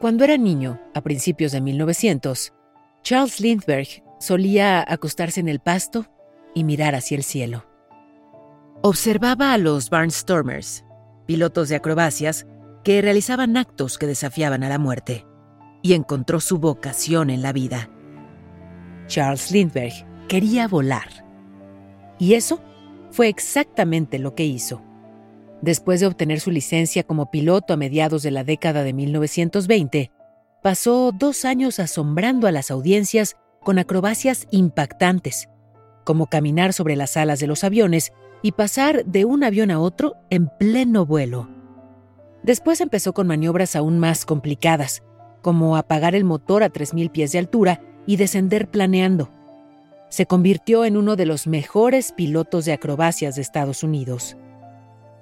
Cuando era niño, a principios de 1900, Charles Lindbergh solía acostarse en el pasto y mirar hacia el cielo. Observaba a los Barnstormers, pilotos de acrobacias que realizaban actos que desafiaban a la muerte, y encontró su vocación en la vida. Charles Lindbergh quería volar. Y eso fue exactamente lo que hizo. Después de obtener su licencia como piloto a mediados de la década de 1920, pasó dos años asombrando a las audiencias con acrobacias impactantes, como caminar sobre las alas de los aviones y pasar de un avión a otro en pleno vuelo. Después empezó con maniobras aún más complicadas, como apagar el motor a 3.000 pies de altura y descender planeando. Se convirtió en uno de los mejores pilotos de acrobacias de Estados Unidos.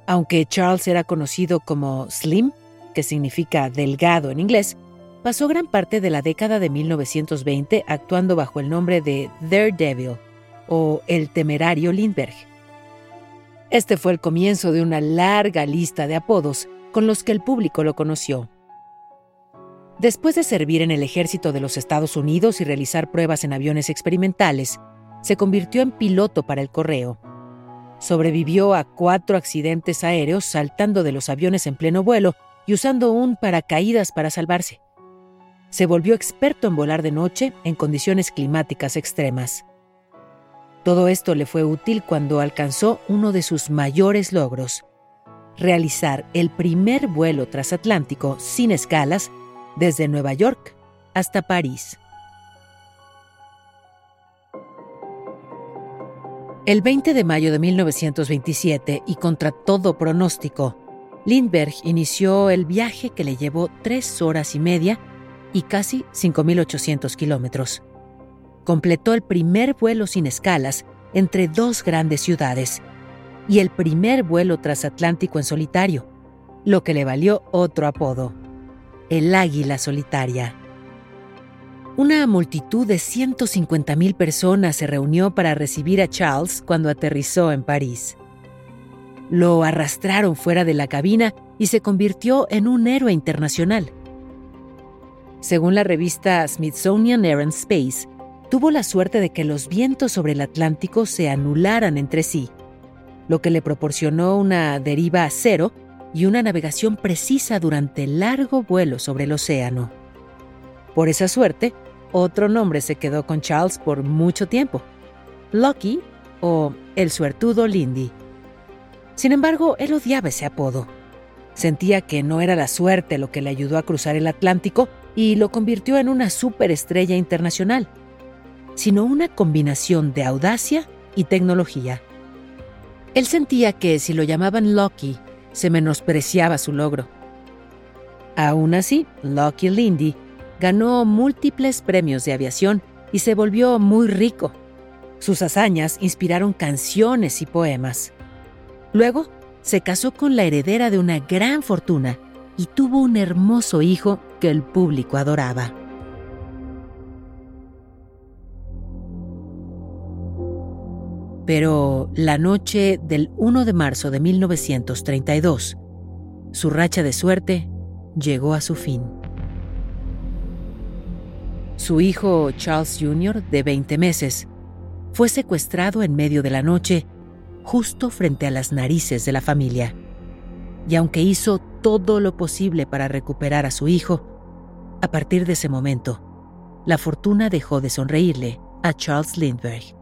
Aunque Charles era conocido como Slim, que significa delgado en inglés, pasó gran parte de la década de 1920 actuando bajo el nombre de Daredevil o el temerario Lindbergh. Este fue el comienzo de una larga lista de apodos con los que el público lo conoció. Después de servir en el ejército de los Estados Unidos y realizar pruebas en aviones experimentales, se convirtió en piloto para el correo Sobrevivió a cuatro accidentes aéreos saltando de los aviones en pleno vuelo y usando un paracaídas para salvarse. Se volvió experto en volar de noche en condiciones climáticas extremas. Todo esto le fue útil cuando alcanzó uno de sus mayores logros, realizar el primer vuelo transatlántico sin escalas desde Nueva York hasta París. El 20 de mayo de 1927, y contra todo pronóstico, Lindbergh inició el viaje que le llevó tres horas y media y casi 5.800 kilómetros. Completó el primer vuelo sin escalas entre dos grandes ciudades y el primer vuelo transatlántico en solitario, lo que le valió otro apodo, el Águila Solitaria. Una multitud de 150.000 personas se reunió para recibir a Charles cuando aterrizó en París. Lo arrastraron fuera de la cabina y se convirtió en un héroe internacional. Según la revista Smithsonian Air and Space, tuvo la suerte de que los vientos sobre el Atlántico se anularan entre sí, lo que le proporcionó una deriva a cero y una navegación precisa durante el largo vuelo sobre el océano. Por esa suerte, otro nombre se quedó con Charles por mucho tiempo, Lucky o el suertudo Lindy. Sin embargo, él odiaba ese apodo. Sentía que no era la suerte lo que le ayudó a cruzar el Atlántico y lo convirtió en una superestrella internacional, sino una combinación de audacia y tecnología. Él sentía que si lo llamaban Lucky, se menospreciaba su logro. Aún así, Lucky Lindy ganó múltiples premios de aviación y se volvió muy rico. Sus hazañas inspiraron canciones y poemas. Luego, se casó con la heredera de una gran fortuna y tuvo un hermoso hijo que el público adoraba. Pero la noche del 1 de marzo de 1932, su racha de suerte llegó a su fin. Su hijo Charles Jr., de 20 meses, fue secuestrado en medio de la noche, justo frente a las narices de la familia. Y aunque hizo todo lo posible para recuperar a su hijo, a partir de ese momento, la fortuna dejó de sonreírle a Charles Lindbergh.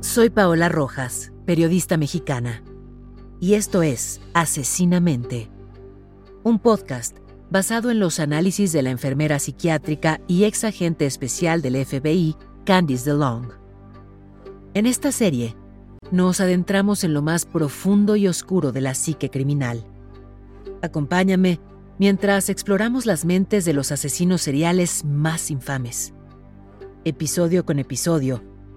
Soy Paola Rojas, periodista mexicana y esto es Asesinamente, un podcast basado en los análisis de la enfermera psiquiátrica y ex agente especial del FBI, Candice DeLong. En esta serie, nos adentramos en lo más profundo y oscuro de la psique criminal. Acompáñame mientras exploramos las mentes de los asesinos seriales más infames. Episodio con episodio,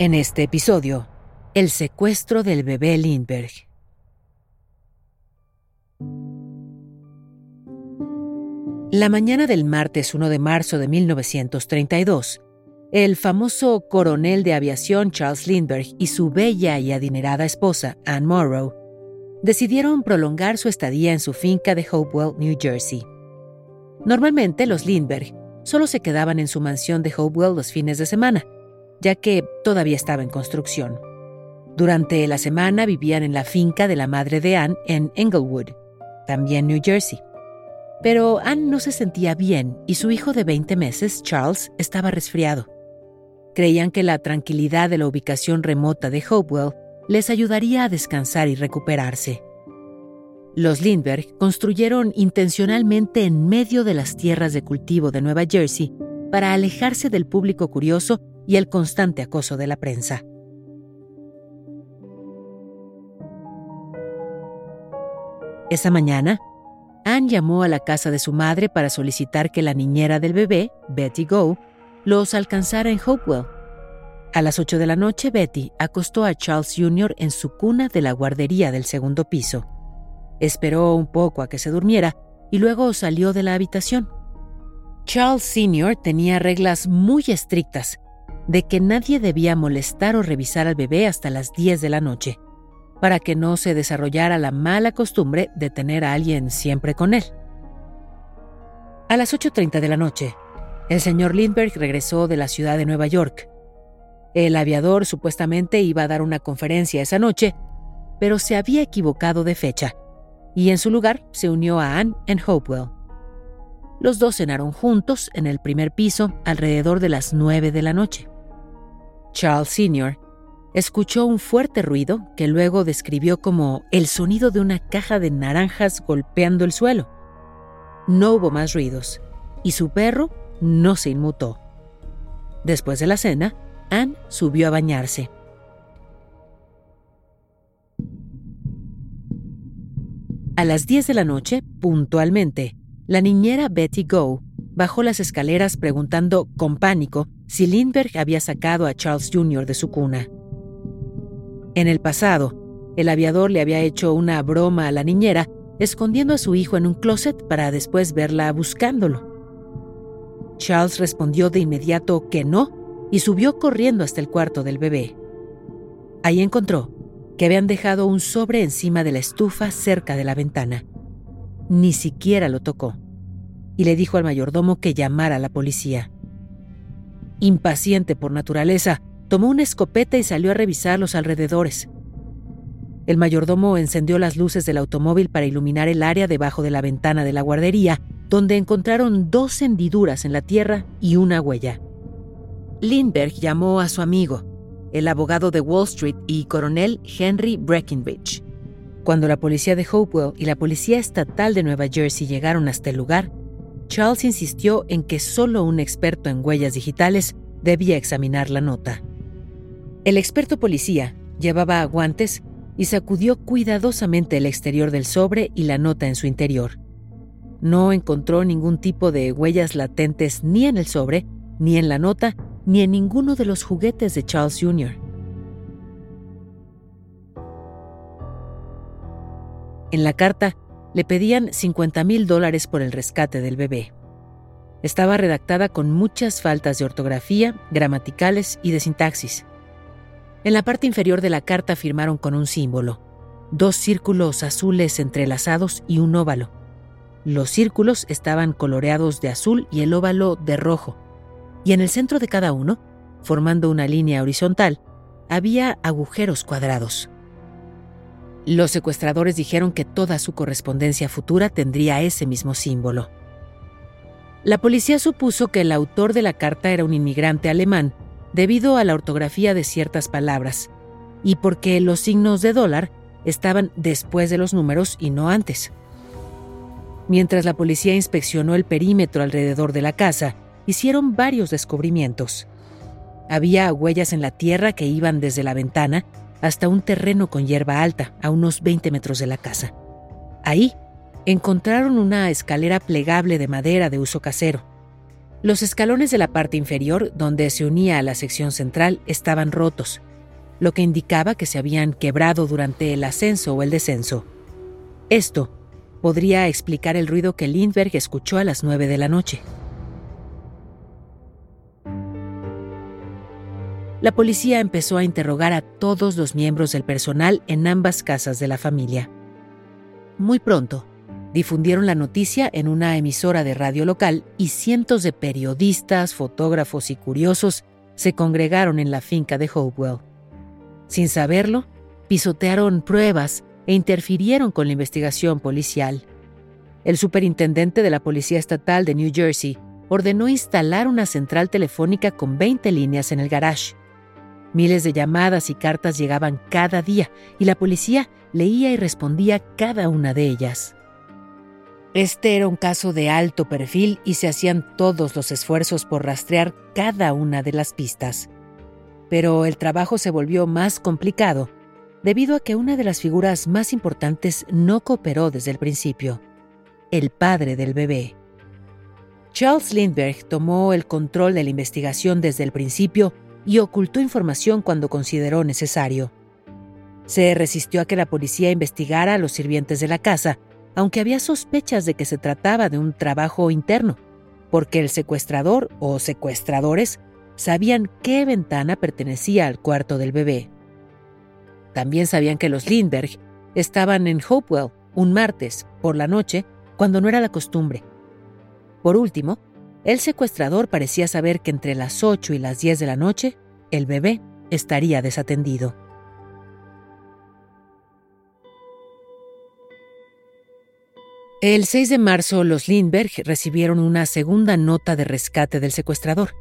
En este episodio, el secuestro del bebé Lindbergh. La mañana del martes 1 de marzo de 1932, el famoso coronel de aviación Charles Lindbergh y su bella y adinerada esposa, Anne Morrow, decidieron prolongar su estadía en su finca de Hopewell, New Jersey. Normalmente los Lindbergh solo se quedaban en su mansión de Hopewell los fines de semana, ya que todavía estaba en construcción. Durante la semana vivían en la finca de la madre de Anne en Englewood, también New Jersey. Pero Anne no se sentía bien y su hijo de 20 meses, Charles, estaba resfriado. Creían que la tranquilidad de la ubicación remota de Hopewell les ayudaría a descansar y recuperarse. Los Lindbergh construyeron intencionalmente en medio de las tierras de cultivo de Nueva Jersey para alejarse del público curioso y el constante acoso de la prensa. Esa mañana, Anne llamó a la casa de su madre para solicitar que la niñera del bebé, Betty Go, los alcanzara en Hopewell. A las 8 de la noche, Betty acostó a Charles Jr. en su cuna de la guardería del segundo piso. Esperó un poco a que se durmiera y luego salió de la habitación. Charles Sr. tenía reglas muy estrictas de que nadie debía molestar o revisar al bebé hasta las 10 de la noche para que no se desarrollara la mala costumbre de tener a alguien siempre con él. A las 8.30 de la noche, el señor Lindbergh regresó de la ciudad de Nueva York. El aviador supuestamente iba a dar una conferencia esa noche, pero se había equivocado de fecha, y en su lugar se unió a Anne en Hopewell. Los dos cenaron juntos en el primer piso alrededor de las 9 de la noche. Charles Sr escuchó un fuerte ruido que luego describió como el sonido de una caja de naranjas golpeando el suelo. No hubo más ruidos, y su perro no se inmutó. Después de la cena, Anne subió a bañarse. A las 10 de la noche, puntualmente, la niñera Betty Go bajó las escaleras preguntando con pánico si Lindbergh había sacado a Charles Jr. de su cuna. En el pasado, el aviador le había hecho una broma a la niñera, escondiendo a su hijo en un closet para después verla buscándolo. Charles respondió de inmediato que no y subió corriendo hasta el cuarto del bebé. Ahí encontró que habían dejado un sobre encima de la estufa cerca de la ventana. Ni siquiera lo tocó y le dijo al mayordomo que llamara a la policía. Impaciente por naturaleza, tomó una escopeta y salió a revisar los alrededores. El mayordomo encendió las luces del automóvil para iluminar el área debajo de la ventana de la guardería, donde encontraron dos hendiduras en la tierra y una huella. Lindbergh llamó a su amigo, el abogado de Wall Street y coronel Henry Breckinridge. Cuando la policía de Hopewell y la policía estatal de Nueva Jersey llegaron hasta el lugar, Charles insistió en que solo un experto en huellas digitales debía examinar la nota. El experto policía llevaba guantes y sacudió cuidadosamente el exterior del sobre y la nota en su interior. No encontró ningún tipo de huellas latentes ni en el sobre, ni en la nota, ni en ninguno de los juguetes de Charles Jr. En la carta le pedían 50 mil dólares por el rescate del bebé. Estaba redactada con muchas faltas de ortografía, gramaticales y de sintaxis. En la parte inferior de la carta firmaron con un símbolo. dos círculos azules entrelazados y un óvalo. Los círculos estaban coloreados de azul y el óvalo de rojo, y en el centro de cada uno, formando una línea horizontal, había agujeros cuadrados. Los secuestradores dijeron que toda su correspondencia futura tendría ese mismo símbolo. La policía supuso que el autor de la carta era un inmigrante alemán debido a la ortografía de ciertas palabras y porque los signos de dólar estaban después de los números y no antes. Mientras la policía inspeccionó el perímetro alrededor de la casa, hicieron varios descubrimientos. Había huellas en la tierra que iban desde la ventana hasta un terreno con hierba alta, a unos 20 metros de la casa. Ahí encontraron una escalera plegable de madera de uso casero. Los escalones de la parte inferior, donde se unía a la sección central, estaban rotos, lo que indicaba que se habían quebrado durante el ascenso o el descenso. Esto podría explicar el ruido que Lindbergh escuchó a las 9 de la noche. La policía empezó a interrogar a todos los miembros del personal en ambas casas de la familia. Muy pronto, difundieron la noticia en una emisora de radio local y cientos de periodistas, fotógrafos y curiosos se congregaron en la finca de Hopewell. Sin saberlo, pisotearon pruebas e interfirieron con la investigación policial. El superintendente de la Policía Estatal de New Jersey ordenó instalar una central telefónica con 20 líneas en el garage. Miles de llamadas y cartas llegaban cada día y la policía leía y respondía cada una de ellas. Este era un caso de alto perfil y se hacían todos los esfuerzos por rastrear cada una de las pistas. Pero el trabajo se volvió más complicado debido a que una de las figuras más importantes no cooperó desde el principio, el padre del bebé. Charles Lindbergh tomó el control de la investigación desde el principio y ocultó información cuando consideró necesario. Se resistió a que la policía investigara a los sirvientes de la casa, aunque había sospechas de que se trataba de un trabajo interno, porque el secuestrador o secuestradores sabían qué ventana pertenecía al cuarto del bebé. También sabían que los Lindbergh estaban en Hopewell un martes por la noche, cuando no era la costumbre. Por último, el secuestrador parecía saber que entre las 8 y las 10 de la noche, el bebé estaría desatendido. El 6 de marzo, los Lindbergh recibieron una segunda nota de rescate del secuestrador.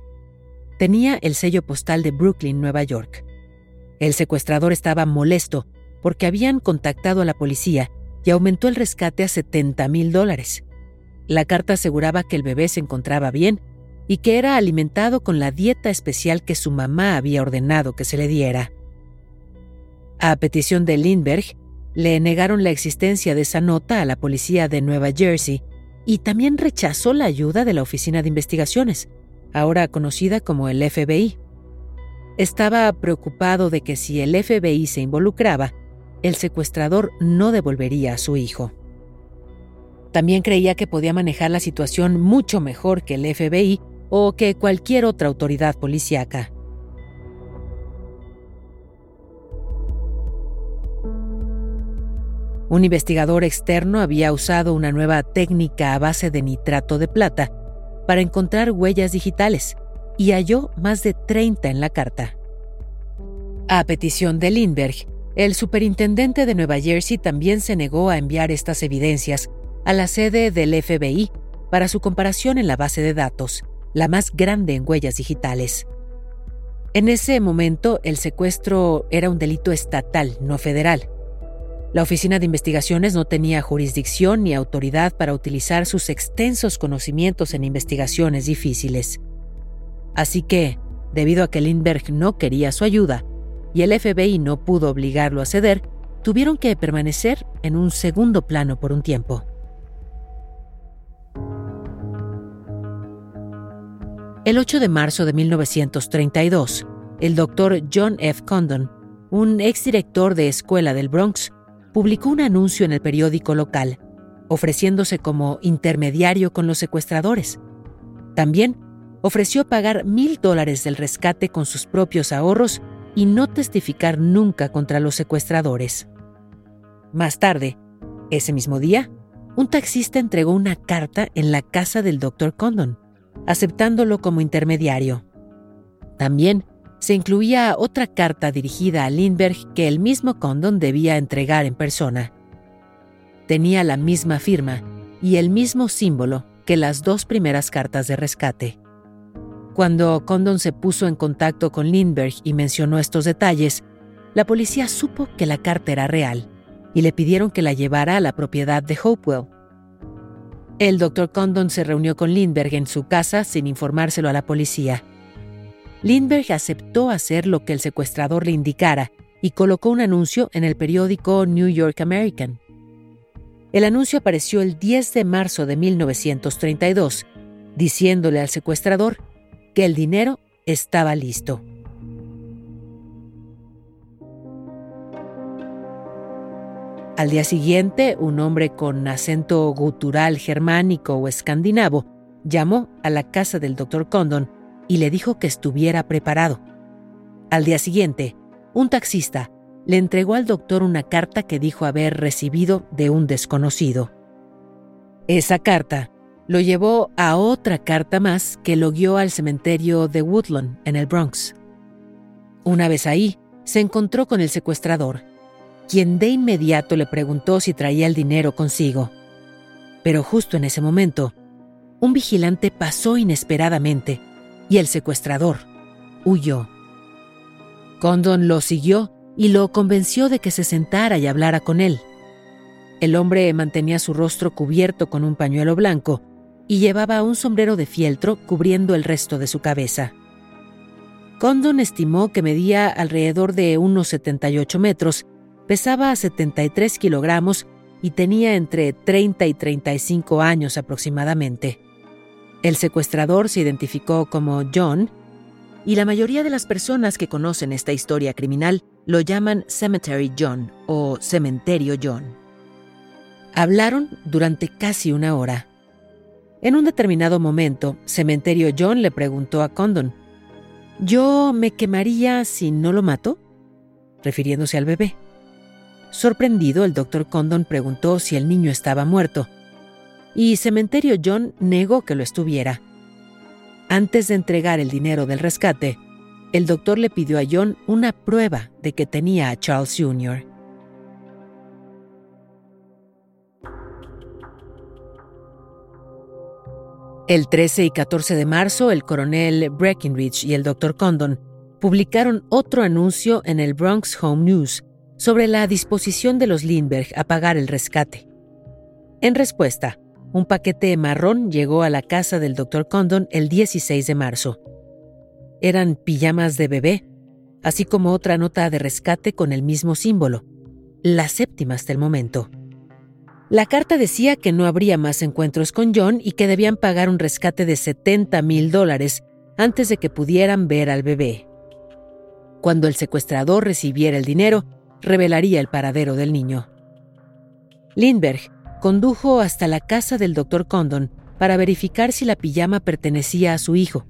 Tenía el sello postal de Brooklyn, Nueva York. El secuestrador estaba molesto porque habían contactado a la policía y aumentó el rescate a 70 mil dólares. La carta aseguraba que el bebé se encontraba bien y que era alimentado con la dieta especial que su mamá había ordenado que se le diera. A petición de Lindbergh, le negaron la existencia de esa nota a la policía de Nueva Jersey y también rechazó la ayuda de la Oficina de Investigaciones, ahora conocida como el FBI. Estaba preocupado de que si el FBI se involucraba, el secuestrador no devolvería a su hijo. También creía que podía manejar la situación mucho mejor que el FBI o que cualquier otra autoridad policíaca. Un investigador externo había usado una nueva técnica a base de nitrato de plata para encontrar huellas digitales y halló más de 30 en la carta. A petición de Lindbergh, el superintendente de Nueva Jersey también se negó a enviar estas evidencias a la sede del FBI para su comparación en la base de datos, la más grande en huellas digitales. En ese momento, el secuestro era un delito estatal, no federal. La Oficina de Investigaciones no tenía jurisdicción ni autoridad para utilizar sus extensos conocimientos en investigaciones difíciles. Así que, debido a que Lindbergh no quería su ayuda y el FBI no pudo obligarlo a ceder, tuvieron que permanecer en un segundo plano por un tiempo. El 8 de marzo de 1932, el doctor John F. Condon, un exdirector de escuela del Bronx, publicó un anuncio en el periódico local, ofreciéndose como intermediario con los secuestradores. También ofreció pagar mil dólares del rescate con sus propios ahorros y no testificar nunca contra los secuestradores. Más tarde, ese mismo día, un taxista entregó una carta en la casa del Dr. Condon, aceptándolo como intermediario. También se incluía otra carta dirigida a Lindbergh que el mismo Condon debía entregar en persona. Tenía la misma firma y el mismo símbolo que las dos primeras cartas de rescate. Cuando Condon se puso en contacto con Lindbergh y mencionó estos detalles, la policía supo que la carta era real y le pidieron que la llevara a la propiedad de Hopewell. El doctor Condon se reunió con Lindbergh en su casa sin informárselo a la policía. Lindbergh aceptó hacer lo que el secuestrador le indicara y colocó un anuncio en el periódico New York American. El anuncio apareció el 10 de marzo de 1932, diciéndole al secuestrador que el dinero estaba listo. Al día siguiente, un hombre con acento gutural germánico o escandinavo llamó a la casa del doctor Condon y le dijo que estuviera preparado. Al día siguiente, un taxista le entregó al doctor una carta que dijo haber recibido de un desconocido. Esa carta lo llevó a otra carta más que lo guió al cementerio de Woodlawn, en el Bronx. Una vez ahí, se encontró con el secuestrador quien de inmediato le preguntó si traía el dinero consigo. Pero justo en ese momento, un vigilante pasó inesperadamente y el secuestrador huyó. Condon lo siguió y lo convenció de que se sentara y hablara con él. El hombre mantenía su rostro cubierto con un pañuelo blanco y llevaba un sombrero de fieltro cubriendo el resto de su cabeza. Condon estimó que medía alrededor de unos 78 metros Pesaba 73 kilogramos y tenía entre 30 y 35 años aproximadamente. El secuestrador se identificó como John y la mayoría de las personas que conocen esta historia criminal lo llaman Cemetery John o Cementerio John. Hablaron durante casi una hora. En un determinado momento, Cementerio John le preguntó a Condon, ¿Yo me quemaría si no lo mato? refiriéndose al bebé. Sorprendido, el doctor Condon preguntó si el niño estaba muerto, y Cementerio John negó que lo estuviera. Antes de entregar el dinero del rescate, el doctor le pidió a John una prueba de que tenía a Charles Jr. El 13 y 14 de marzo, el coronel Breckinridge y el doctor Condon publicaron otro anuncio en el Bronx Home News sobre la disposición de los Lindbergh a pagar el rescate. En respuesta, un paquete marrón llegó a la casa del Dr. Condon el 16 de marzo. Eran pijamas de bebé, así como otra nota de rescate con el mismo símbolo, la séptima hasta el momento. La carta decía que no habría más encuentros con John y que debían pagar un rescate de 70 mil dólares antes de que pudieran ver al bebé. Cuando el secuestrador recibiera el dinero, revelaría el paradero del niño. Lindbergh condujo hasta la casa del doctor Condon para verificar si la pijama pertenecía a su hijo.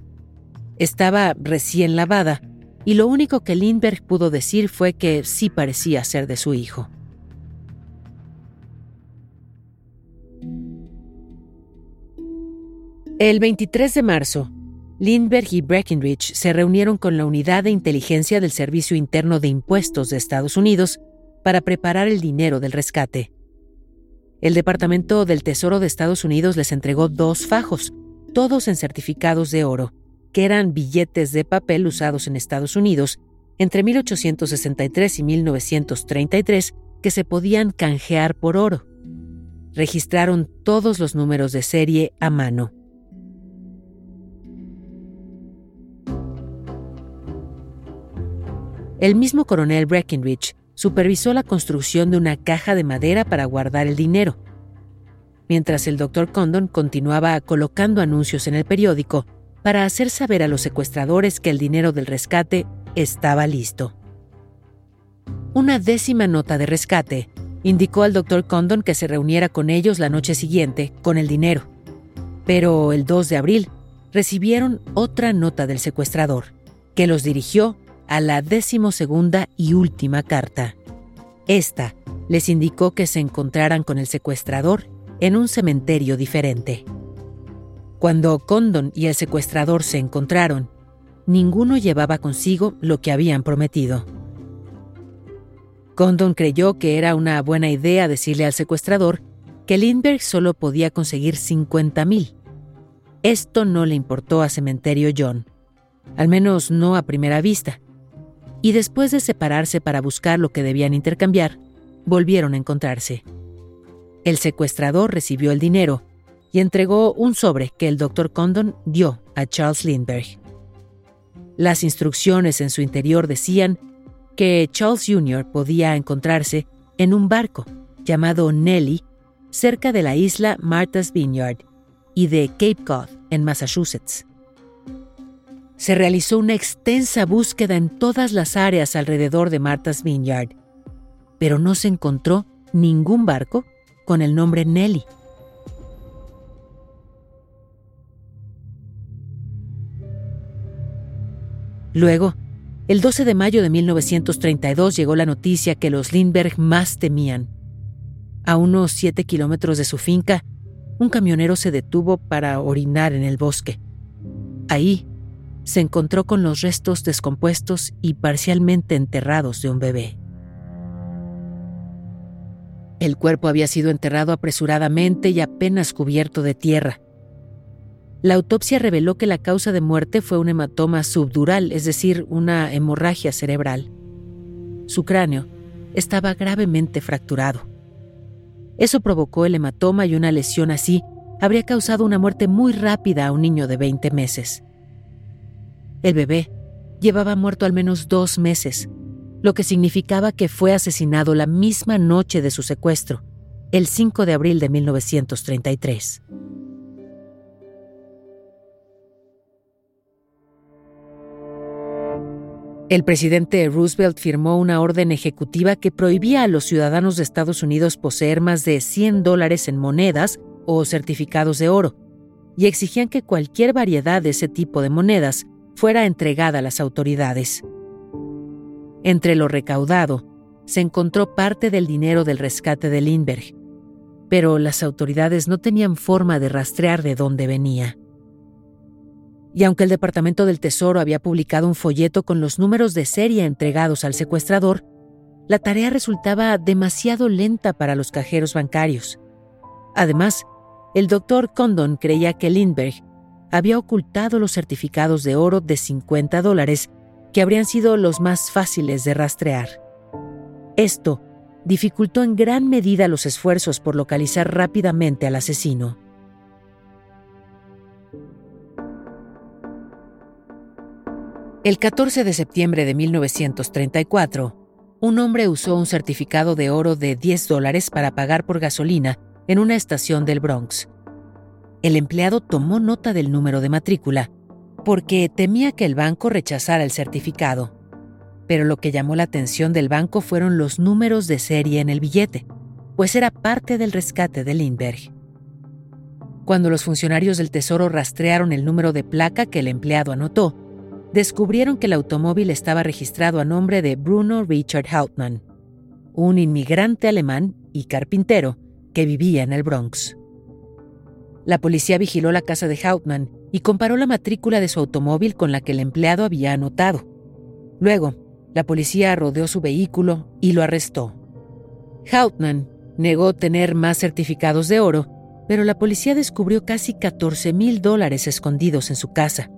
Estaba recién lavada y lo único que Lindbergh pudo decir fue que sí parecía ser de su hijo. El 23 de marzo, Lindbergh y Breckinridge se reunieron con la Unidad de Inteligencia del Servicio Interno de Impuestos de Estados Unidos para preparar el dinero del rescate. El Departamento del Tesoro de Estados Unidos les entregó dos fajos, todos en certificados de oro, que eran billetes de papel usados en Estados Unidos entre 1863 y 1933 que se podían canjear por oro. Registraron todos los números de serie a mano. El mismo coronel Breckinridge supervisó la construcción de una caja de madera para guardar el dinero, mientras el doctor Condon continuaba colocando anuncios en el periódico para hacer saber a los secuestradores que el dinero del rescate estaba listo. Una décima nota de rescate indicó al doctor Condon que se reuniera con ellos la noche siguiente con el dinero. Pero el 2 de abril recibieron otra nota del secuestrador, que los dirigió a la decimosegunda y última carta. Esta les indicó que se encontraran con el secuestrador en un cementerio diferente. Cuando Condon y el secuestrador se encontraron, ninguno llevaba consigo lo que habían prometido. Condon creyó que era una buena idea decirle al secuestrador que Lindbergh solo podía conseguir 50 mil. Esto no le importó a Cementerio John, al menos no a primera vista. Y después de separarse para buscar lo que debían intercambiar, volvieron a encontrarse. El secuestrador recibió el dinero y entregó un sobre que el doctor Condon dio a Charles Lindbergh. Las instrucciones en su interior decían que Charles Jr. podía encontrarse en un barco llamado Nelly cerca de la isla Martha's Vineyard y de Cape Cod, en Massachusetts. Se realizó una extensa búsqueda en todas las áreas alrededor de Martha's Vineyard, pero no se encontró ningún barco con el nombre Nelly. Luego, el 12 de mayo de 1932 llegó la noticia que los Lindbergh más temían. A unos 7 kilómetros de su finca, un camionero se detuvo para orinar en el bosque. Ahí se encontró con los restos descompuestos y parcialmente enterrados de un bebé. El cuerpo había sido enterrado apresuradamente y apenas cubierto de tierra. La autopsia reveló que la causa de muerte fue un hematoma subdural, es decir, una hemorragia cerebral. Su cráneo estaba gravemente fracturado. Eso provocó el hematoma y una lesión así habría causado una muerte muy rápida a un niño de 20 meses. El bebé llevaba muerto al menos dos meses, lo que significaba que fue asesinado la misma noche de su secuestro, el 5 de abril de 1933. El presidente Roosevelt firmó una orden ejecutiva que prohibía a los ciudadanos de Estados Unidos poseer más de 100 dólares en monedas o certificados de oro, y exigían que cualquier variedad de ese tipo de monedas fuera entregada a las autoridades. Entre lo recaudado, se encontró parte del dinero del rescate de Lindbergh, pero las autoridades no tenían forma de rastrear de dónde venía y aunque el Departamento del Tesoro había publicado un folleto con los números de serie entregados al secuestrador, la tarea resultaba demasiado lenta para los cajeros bancarios. Además, el doctor Condon creía que Lindbergh había ocultado los certificados de oro de 50 dólares que habrían sido los más fáciles de rastrear. Esto dificultó en gran medida los esfuerzos por localizar rápidamente al asesino. El 14 de septiembre de 1934, un hombre usó un certificado de oro de 10 dólares para pagar por gasolina en una estación del Bronx. El empleado tomó nota del número de matrícula porque temía que el banco rechazara el certificado. Pero lo que llamó la atención del banco fueron los números de serie en el billete, pues era parte del rescate de Lindbergh. Cuando los funcionarios del Tesoro rastrearon el número de placa que el empleado anotó, descubrieron que el automóvil estaba registrado a nombre de Bruno Richard Hauptmann, un inmigrante alemán y carpintero que vivía en el Bronx. La policía vigiló la casa de Hauptmann y comparó la matrícula de su automóvil con la que el empleado había anotado. Luego, la policía rodeó su vehículo y lo arrestó. Hauptmann negó tener más certificados de oro, pero la policía descubrió casi 14 mil dólares escondidos en su casa.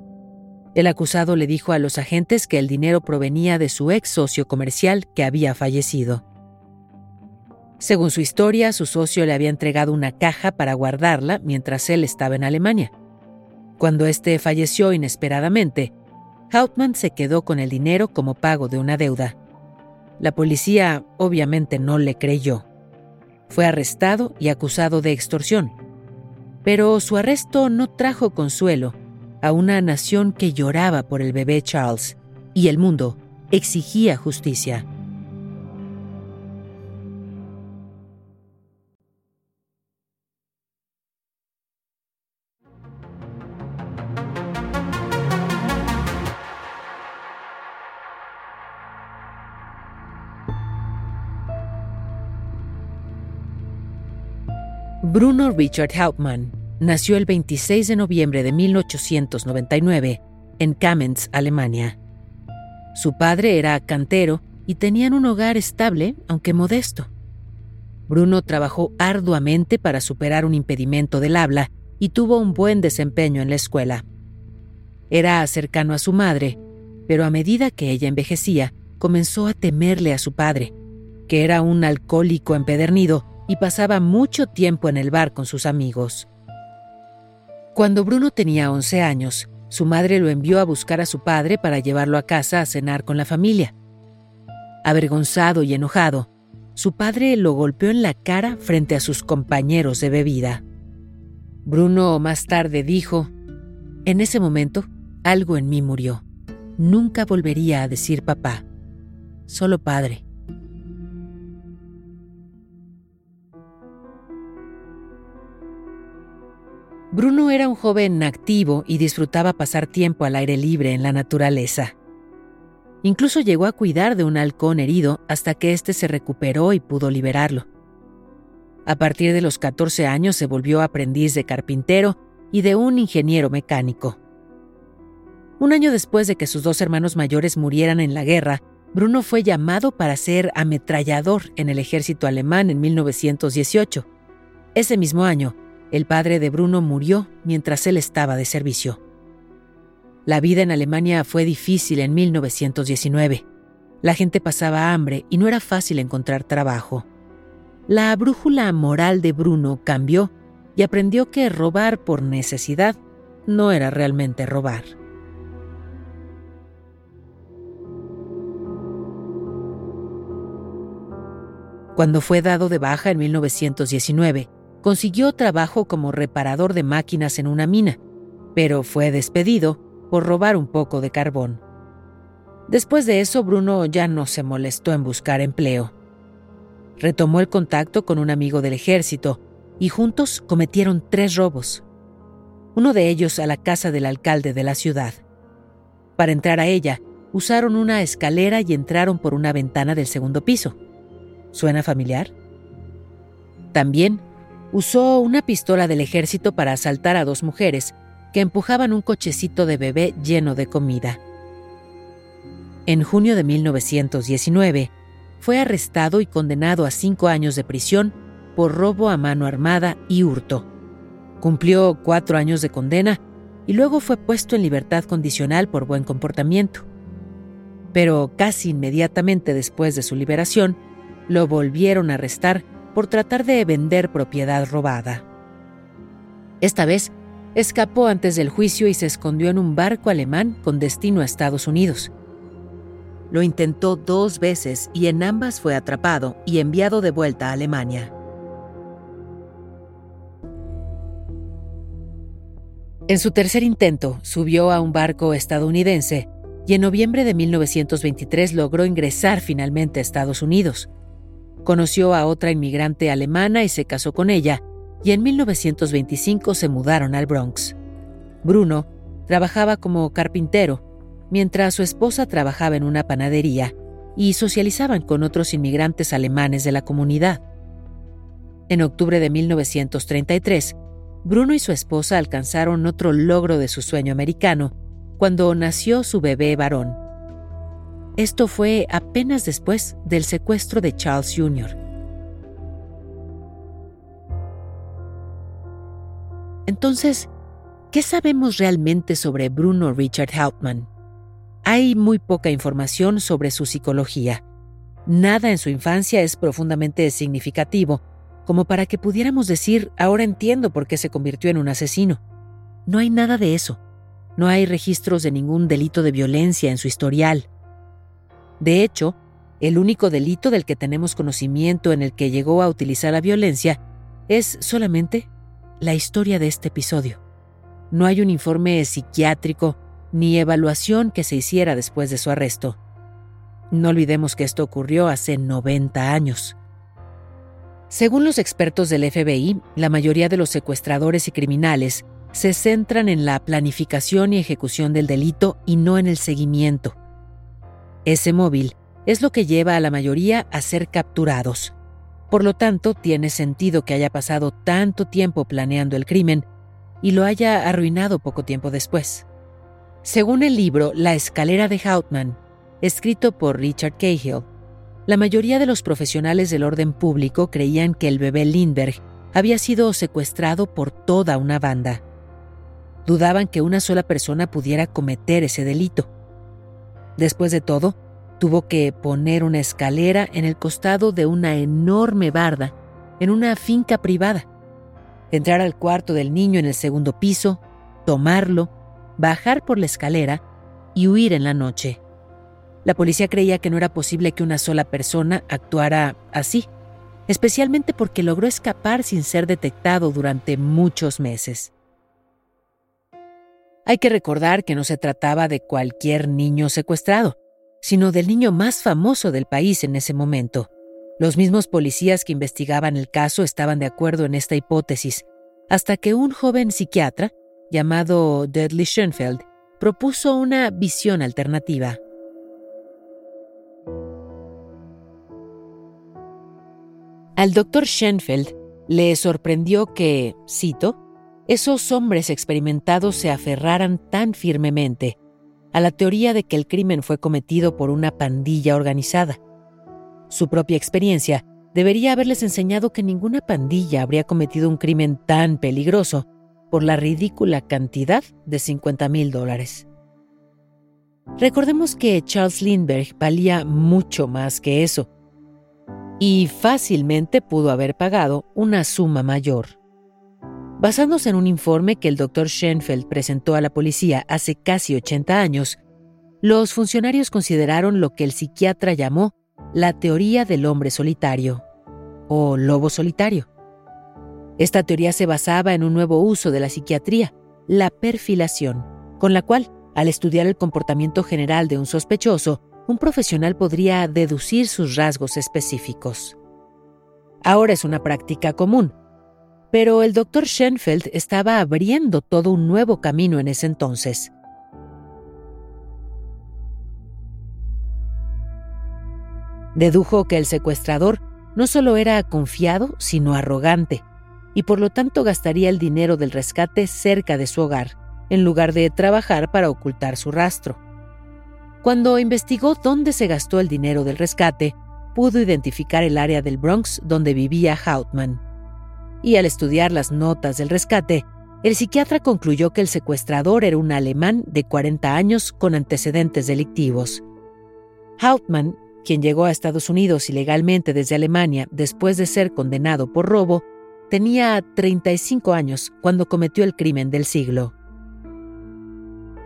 El acusado le dijo a los agentes que el dinero provenía de su ex socio comercial que había fallecido. Según su historia, su socio le había entregado una caja para guardarla mientras él estaba en Alemania. Cuando éste falleció inesperadamente, Hauptmann se quedó con el dinero como pago de una deuda. La policía obviamente no le creyó. Fue arrestado y acusado de extorsión. Pero su arresto no trajo consuelo a una nación que lloraba por el bebé Charles y el mundo exigía justicia. Bruno Richard Hauptmann nació el 26 de noviembre de 1899 en Kamenz, Alemania. Su padre era cantero y tenían un hogar estable, aunque modesto. Bruno trabajó arduamente para superar un impedimento del habla y tuvo un buen desempeño en la escuela. Era cercano a su madre, pero a medida que ella envejecía, comenzó a temerle a su padre, que era un alcohólico empedernido y pasaba mucho tiempo en el bar con sus amigos. Cuando Bruno tenía 11 años, su madre lo envió a buscar a su padre para llevarlo a casa a cenar con la familia. Avergonzado y enojado, su padre lo golpeó en la cara frente a sus compañeros de bebida. Bruno más tarde dijo, en ese momento, algo en mí murió. Nunca volvería a decir papá, solo padre. Bruno era un joven activo y disfrutaba pasar tiempo al aire libre en la naturaleza. Incluso llegó a cuidar de un halcón herido hasta que éste se recuperó y pudo liberarlo. A partir de los 14 años se volvió aprendiz de carpintero y de un ingeniero mecánico. Un año después de que sus dos hermanos mayores murieran en la guerra, Bruno fue llamado para ser ametrallador en el ejército alemán en 1918. Ese mismo año, el padre de Bruno murió mientras él estaba de servicio. La vida en Alemania fue difícil en 1919. La gente pasaba hambre y no era fácil encontrar trabajo. La brújula moral de Bruno cambió y aprendió que robar por necesidad no era realmente robar. Cuando fue dado de baja en 1919, consiguió trabajo como reparador de máquinas en una mina, pero fue despedido por robar un poco de carbón. Después de eso, Bruno ya no se molestó en buscar empleo. Retomó el contacto con un amigo del ejército y juntos cometieron tres robos. Uno de ellos a la casa del alcalde de la ciudad. Para entrar a ella, usaron una escalera y entraron por una ventana del segundo piso. ¿Suena familiar? También usó una pistola del ejército para asaltar a dos mujeres que empujaban un cochecito de bebé lleno de comida. En junio de 1919, fue arrestado y condenado a cinco años de prisión por robo a mano armada y hurto. Cumplió cuatro años de condena y luego fue puesto en libertad condicional por buen comportamiento. Pero casi inmediatamente después de su liberación, lo volvieron a arrestar por tratar de vender propiedad robada. Esta vez, escapó antes del juicio y se escondió en un barco alemán con destino a Estados Unidos. Lo intentó dos veces y en ambas fue atrapado y enviado de vuelta a Alemania. En su tercer intento, subió a un barco estadounidense y en noviembre de 1923 logró ingresar finalmente a Estados Unidos. Conoció a otra inmigrante alemana y se casó con ella, y en 1925 se mudaron al Bronx. Bruno trabajaba como carpintero, mientras su esposa trabajaba en una panadería y socializaban con otros inmigrantes alemanes de la comunidad. En octubre de 1933, Bruno y su esposa alcanzaron otro logro de su sueño americano cuando nació su bebé varón. Esto fue apenas después del secuestro de Charles Jr. Entonces, ¿qué sabemos realmente sobre Bruno Richard Hauptmann? Hay muy poca información sobre su psicología. Nada en su infancia es profundamente significativo, como para que pudiéramos decir, ahora entiendo por qué se convirtió en un asesino. No hay nada de eso. No hay registros de ningún delito de violencia en su historial. De hecho, el único delito del que tenemos conocimiento en el que llegó a utilizar la violencia es solamente la historia de este episodio. No hay un informe psiquiátrico ni evaluación que se hiciera después de su arresto. No olvidemos que esto ocurrió hace 90 años. Según los expertos del FBI, la mayoría de los secuestradores y criminales se centran en la planificación y ejecución del delito y no en el seguimiento. Ese móvil es lo que lleva a la mayoría a ser capturados. Por lo tanto, tiene sentido que haya pasado tanto tiempo planeando el crimen y lo haya arruinado poco tiempo después. Según el libro La escalera de Hauptmann, escrito por Richard Cahill, la mayoría de los profesionales del orden público creían que el bebé Lindbergh había sido secuestrado por toda una banda. Dudaban que una sola persona pudiera cometer ese delito. Después de todo, tuvo que poner una escalera en el costado de una enorme barda en una finca privada, entrar al cuarto del niño en el segundo piso, tomarlo, bajar por la escalera y huir en la noche. La policía creía que no era posible que una sola persona actuara así, especialmente porque logró escapar sin ser detectado durante muchos meses. Hay que recordar que no se trataba de cualquier niño secuestrado, sino del niño más famoso del país en ese momento. Los mismos policías que investigaban el caso estaban de acuerdo en esta hipótesis, hasta que un joven psiquiatra, llamado Dudley Schoenfeld, propuso una visión alternativa. Al doctor Schoenfeld le sorprendió que, cito, esos hombres experimentados se aferraran tan firmemente a la teoría de que el crimen fue cometido por una pandilla organizada. Su propia experiencia debería haberles enseñado que ninguna pandilla habría cometido un crimen tan peligroso por la ridícula cantidad de 50 mil dólares. Recordemos que Charles Lindbergh valía mucho más que eso, y fácilmente pudo haber pagado una suma mayor. Basándose en un informe que el Dr. Schoenfeld presentó a la policía hace casi 80 años, los funcionarios consideraron lo que el psiquiatra llamó la teoría del hombre solitario, o lobo solitario. Esta teoría se basaba en un nuevo uso de la psiquiatría, la perfilación, con la cual, al estudiar el comportamiento general de un sospechoso, un profesional podría deducir sus rasgos específicos. Ahora es una práctica común, pero el doctor Schoenfeld estaba abriendo todo un nuevo camino en ese entonces. Dedujo que el secuestrador no solo era confiado, sino arrogante, y por lo tanto gastaría el dinero del rescate cerca de su hogar, en lugar de trabajar para ocultar su rastro. Cuando investigó dónde se gastó el dinero del rescate, pudo identificar el área del Bronx donde vivía Hautman. Y al estudiar las notas del rescate, el psiquiatra concluyó que el secuestrador era un alemán de 40 años con antecedentes delictivos. Hautman, quien llegó a Estados Unidos ilegalmente desde Alemania después de ser condenado por robo, tenía 35 años cuando cometió el crimen del siglo.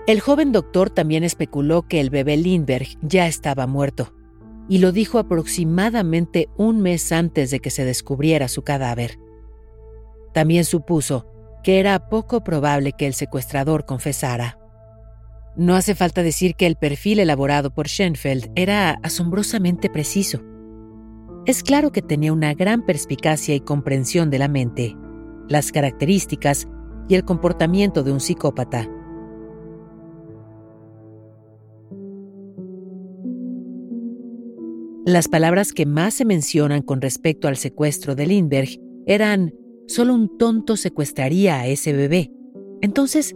El joven doctor también especuló que el bebé Lindbergh ya estaba muerto, y lo dijo aproximadamente un mes antes de que se descubriera su cadáver. También supuso que era poco probable que el secuestrador confesara. No hace falta decir que el perfil elaborado por Schoenfeld era asombrosamente preciso. Es claro que tenía una gran perspicacia y comprensión de la mente, las características y el comportamiento de un psicópata Las palabras que más se mencionan con respecto al secuestro de Lindbergh eran solo un tonto secuestraría a ese bebé. Entonces,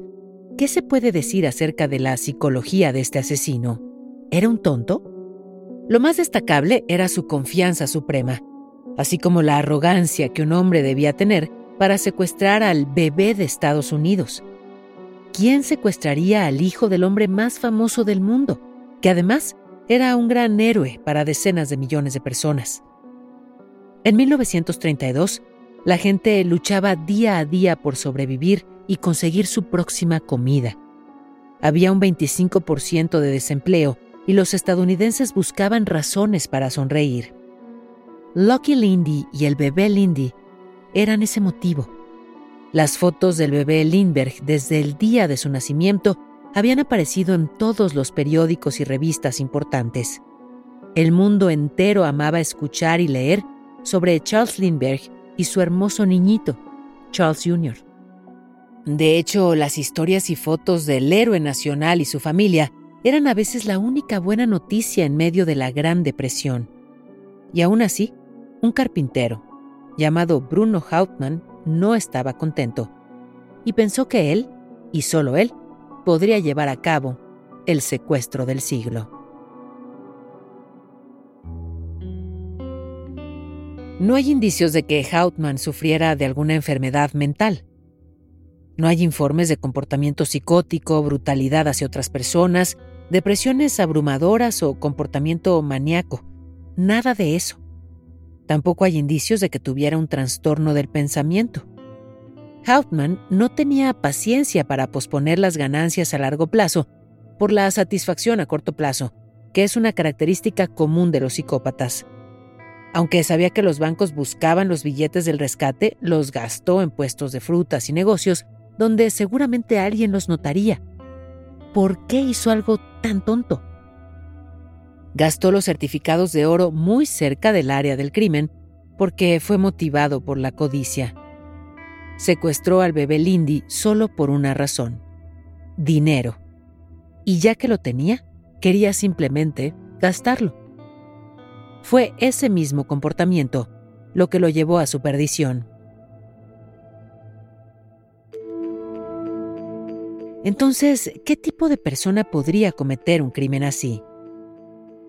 ¿qué se puede decir acerca de la psicología de este asesino? ¿Era un tonto? Lo más destacable era su confianza suprema, así como la arrogancia que un hombre debía tener para secuestrar al bebé de Estados Unidos. ¿Quién secuestraría al hijo del hombre más famoso del mundo, que además era un gran héroe para decenas de millones de personas. En 1932, la gente luchaba día a día por sobrevivir y conseguir su próxima comida. Había un 25% de desempleo y los estadounidenses buscaban razones para sonreír. Lucky Lindy y el bebé Lindy eran ese motivo. Las fotos del bebé Lindbergh desde el día de su nacimiento habían aparecido en todos los periódicos y revistas importantes. El mundo entero amaba escuchar y leer sobre Charles Lindbergh y su hermoso niñito, Charles Jr. De hecho, las historias y fotos del héroe nacional y su familia eran a veces la única buena noticia en medio de la Gran Depresión. Y aún así, un carpintero, llamado Bruno Hauptmann, no estaba contento y pensó que él, y solo él, podría llevar a cabo el secuestro del siglo. No hay indicios de que Hauptmann sufriera de alguna enfermedad mental. No hay informes de comportamiento psicótico, brutalidad hacia otras personas, depresiones abrumadoras o comportamiento maníaco. Nada de eso. Tampoco hay indicios de que tuviera un trastorno del pensamiento. Hauptmann no tenía paciencia para posponer las ganancias a largo plazo por la satisfacción a corto plazo, que es una característica común de los psicópatas. Aunque sabía que los bancos buscaban los billetes del rescate, los gastó en puestos de frutas y negocios donde seguramente alguien los notaría. ¿Por qué hizo algo tan tonto? Gastó los certificados de oro muy cerca del área del crimen porque fue motivado por la codicia. Secuestró al bebé Lindy solo por una razón, dinero. Y ya que lo tenía, quería simplemente gastarlo. Fue ese mismo comportamiento lo que lo llevó a su perdición. Entonces, ¿qué tipo de persona podría cometer un crimen así?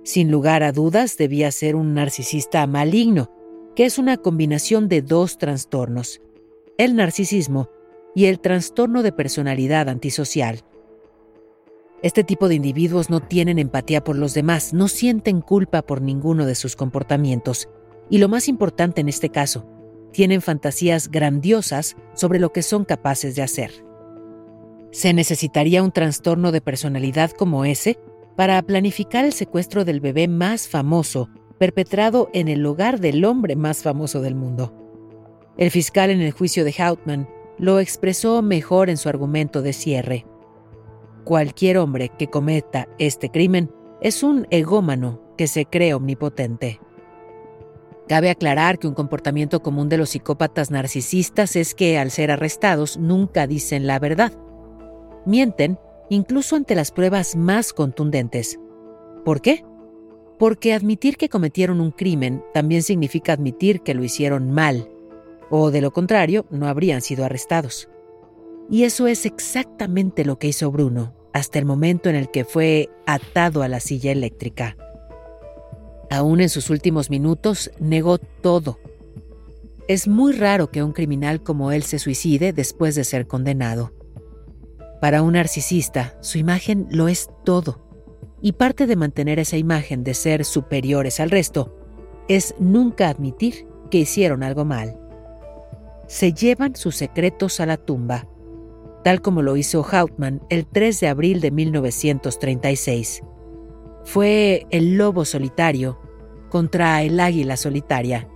Sin lugar a dudas, debía ser un narcisista maligno, que es una combinación de dos trastornos, el narcisismo y el trastorno de personalidad antisocial. Este tipo de individuos no tienen empatía por los demás, no sienten culpa por ninguno de sus comportamientos, y lo más importante en este caso, tienen fantasías grandiosas sobre lo que son capaces de hacer. Se necesitaría un trastorno de personalidad como ese para planificar el secuestro del bebé más famoso perpetrado en el hogar del hombre más famoso del mundo. El fiscal en el juicio de Hauptmann lo expresó mejor en su argumento de cierre. Cualquier hombre que cometa este crimen es un egómano que se cree omnipotente. Cabe aclarar que un comportamiento común de los psicópatas narcisistas es que, al ser arrestados, nunca dicen la verdad mienten incluso ante las pruebas más contundentes. ¿Por qué? Porque admitir que cometieron un crimen también significa admitir que lo hicieron mal, o de lo contrario, no habrían sido arrestados. Y eso es exactamente lo que hizo Bruno hasta el momento en el que fue atado a la silla eléctrica. Aún en sus últimos minutos, negó todo. Es muy raro que un criminal como él se suicide después de ser condenado. Para un narcisista, su imagen lo es todo. Y parte de mantener esa imagen de ser superiores al resto es nunca admitir que hicieron algo mal. Se llevan sus secretos a la tumba, tal como lo hizo Hauptmann el 3 de abril de 1936. Fue el lobo solitario contra el águila solitaria,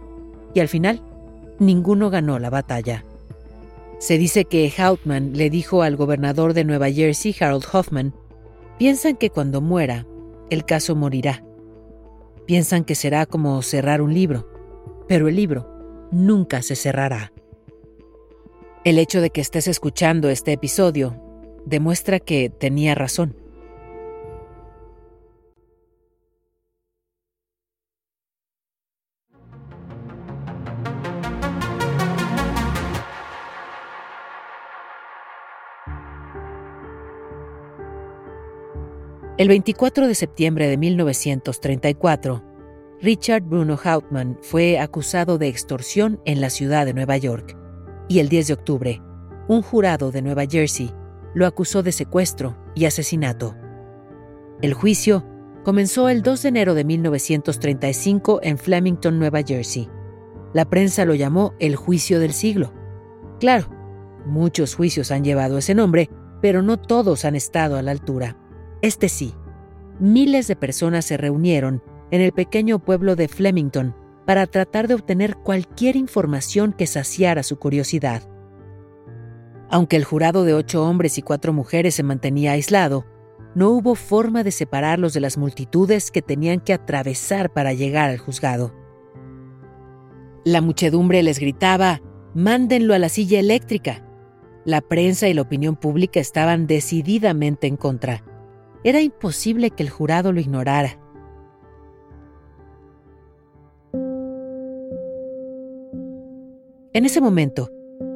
y al final, ninguno ganó la batalla. Se dice que Hauptmann le dijo al gobernador de Nueva Jersey, Harold Hoffman, piensan que cuando muera, el caso morirá. Piensan que será como cerrar un libro, pero el libro nunca se cerrará. El hecho de que estés escuchando este episodio demuestra que tenía razón. El 24 de septiembre de 1934, Richard Bruno Hauptmann fue acusado de extorsión en la ciudad de Nueva York. Y el 10 de octubre, un jurado de Nueva Jersey lo acusó de secuestro y asesinato. El juicio comenzó el 2 de enero de 1935 en Flemington, Nueva Jersey. La prensa lo llamó el juicio del siglo. Claro, muchos juicios han llevado ese nombre, pero no todos han estado a la altura. Este sí, miles de personas se reunieron en el pequeño pueblo de Flemington para tratar de obtener cualquier información que saciara su curiosidad. Aunque el jurado de ocho hombres y cuatro mujeres se mantenía aislado, no hubo forma de separarlos de las multitudes que tenían que atravesar para llegar al juzgado. La muchedumbre les gritaba, Mándenlo a la silla eléctrica. La prensa y la opinión pública estaban decididamente en contra. Era imposible que el jurado lo ignorara. En ese momento,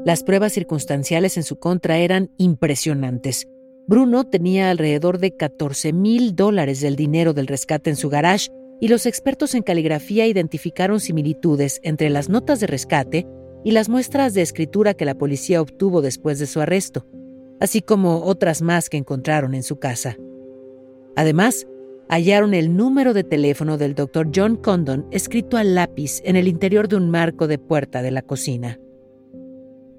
las pruebas circunstanciales en su contra eran impresionantes. Bruno tenía alrededor de 14 mil dólares del dinero del rescate en su garage y los expertos en caligrafía identificaron similitudes entre las notas de rescate y las muestras de escritura que la policía obtuvo después de su arresto, así como otras más que encontraron en su casa. Además, hallaron el número de teléfono del doctor John Condon escrito a lápiz en el interior de un marco de puerta de la cocina.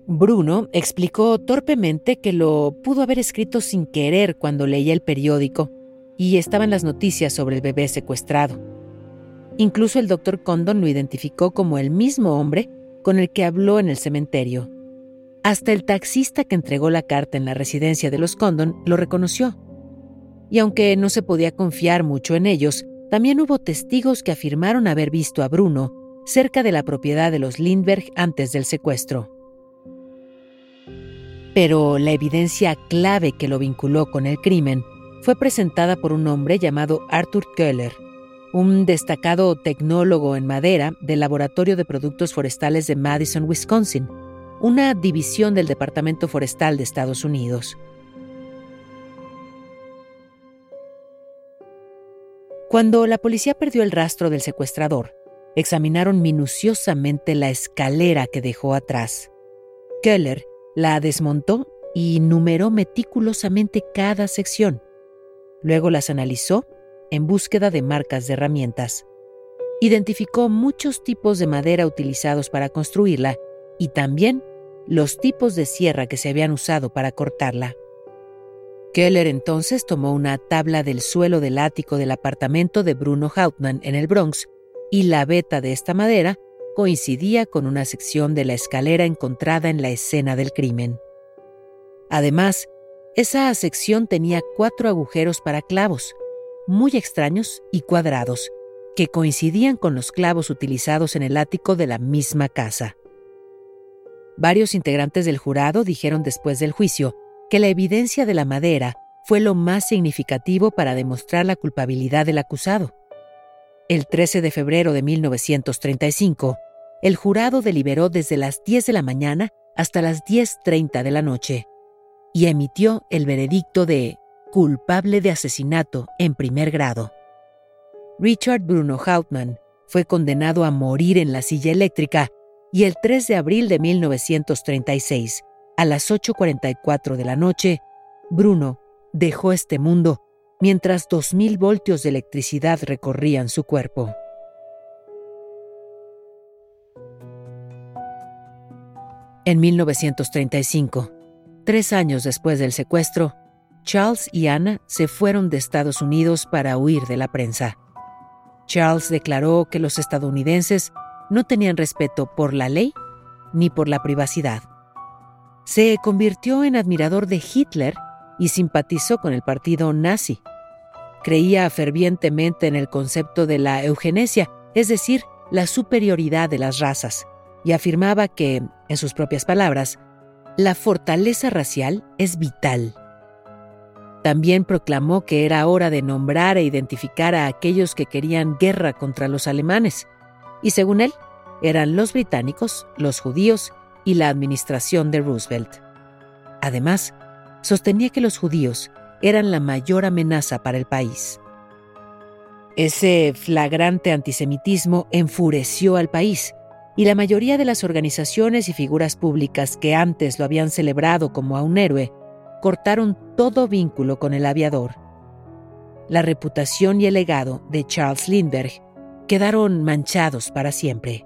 Bruno explicó torpemente que lo pudo haber escrito sin querer cuando leía el periódico y estaban las noticias sobre el bebé secuestrado. Incluso el doctor Condon lo identificó como el mismo hombre con el que habló en el cementerio. Hasta el taxista que entregó la carta en la residencia de los Condon lo reconoció. Y aunque no se podía confiar mucho en ellos, también hubo testigos que afirmaron haber visto a Bruno cerca de la propiedad de los Lindbergh antes del secuestro. Pero la evidencia clave que lo vinculó con el crimen fue presentada por un hombre llamado Arthur Keller, un destacado tecnólogo en madera del Laboratorio de Productos Forestales de Madison, Wisconsin, una división del Departamento Forestal de Estados Unidos. Cuando la policía perdió el rastro del secuestrador, examinaron minuciosamente la escalera que dejó atrás. Keller la desmontó y numeró meticulosamente cada sección. Luego las analizó en búsqueda de marcas de herramientas. Identificó muchos tipos de madera utilizados para construirla y también los tipos de sierra que se habían usado para cortarla. Keller entonces tomó una tabla del suelo del ático del apartamento de Bruno Hauptmann en el Bronx y la veta de esta madera coincidía con una sección de la escalera encontrada en la escena del crimen. Además, esa sección tenía cuatro agujeros para clavos, muy extraños y cuadrados, que coincidían con los clavos utilizados en el ático de la misma casa. Varios integrantes del jurado dijeron después del juicio que la evidencia de la madera fue lo más significativo para demostrar la culpabilidad del acusado. El 13 de febrero de 1935, el jurado deliberó desde las 10 de la mañana hasta las 10.30 de la noche y emitió el veredicto de culpable de asesinato en primer grado. Richard Bruno Hauptmann fue condenado a morir en la silla eléctrica y el 3 de abril de 1936, a las 8.44 de la noche, Bruno dejó este mundo mientras 2.000 voltios de electricidad recorrían su cuerpo. En 1935, tres años después del secuestro, Charles y Anna se fueron de Estados Unidos para huir de la prensa. Charles declaró que los estadounidenses no tenían respeto por la ley ni por la privacidad. Se convirtió en admirador de Hitler y simpatizó con el partido nazi. Creía fervientemente en el concepto de la eugenesia, es decir, la superioridad de las razas, y afirmaba que, en sus propias palabras, la fortaleza racial es vital también proclamó que era hora de nombrar e identificar a aquellos que querían guerra contra los alemanes, y según él, eran los británicos, los judíos y la administración de Roosevelt. Además, sostenía que los judíos eran la mayor amenaza para el país. Ese flagrante antisemitismo enfureció al país, y la mayoría de las organizaciones y figuras públicas que antes lo habían celebrado como a un héroe cortaron todo vínculo con el aviador. La reputación y el legado de Charles Lindbergh quedaron manchados para siempre.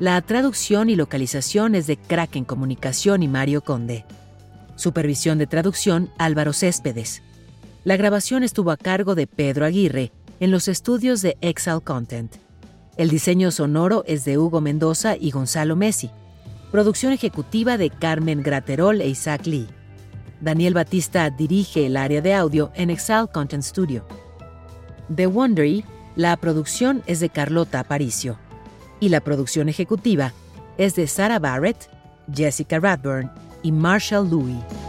La traducción y localización es de Kraken Comunicación y Mario Conde. Supervisión de traducción Álvaro Céspedes. La grabación estuvo a cargo de Pedro Aguirre en los estudios de Exile Content. El diseño sonoro es de Hugo Mendoza y Gonzalo Messi. Producción ejecutiva de Carmen Graterol e Isaac Lee. Daniel Batista dirige el área de audio en Exile Content Studio. The Wondery, la producción es de Carlota Aparicio. Y la producción ejecutiva es de Sarah Barrett, Jessica Radburn y Marshall Louis.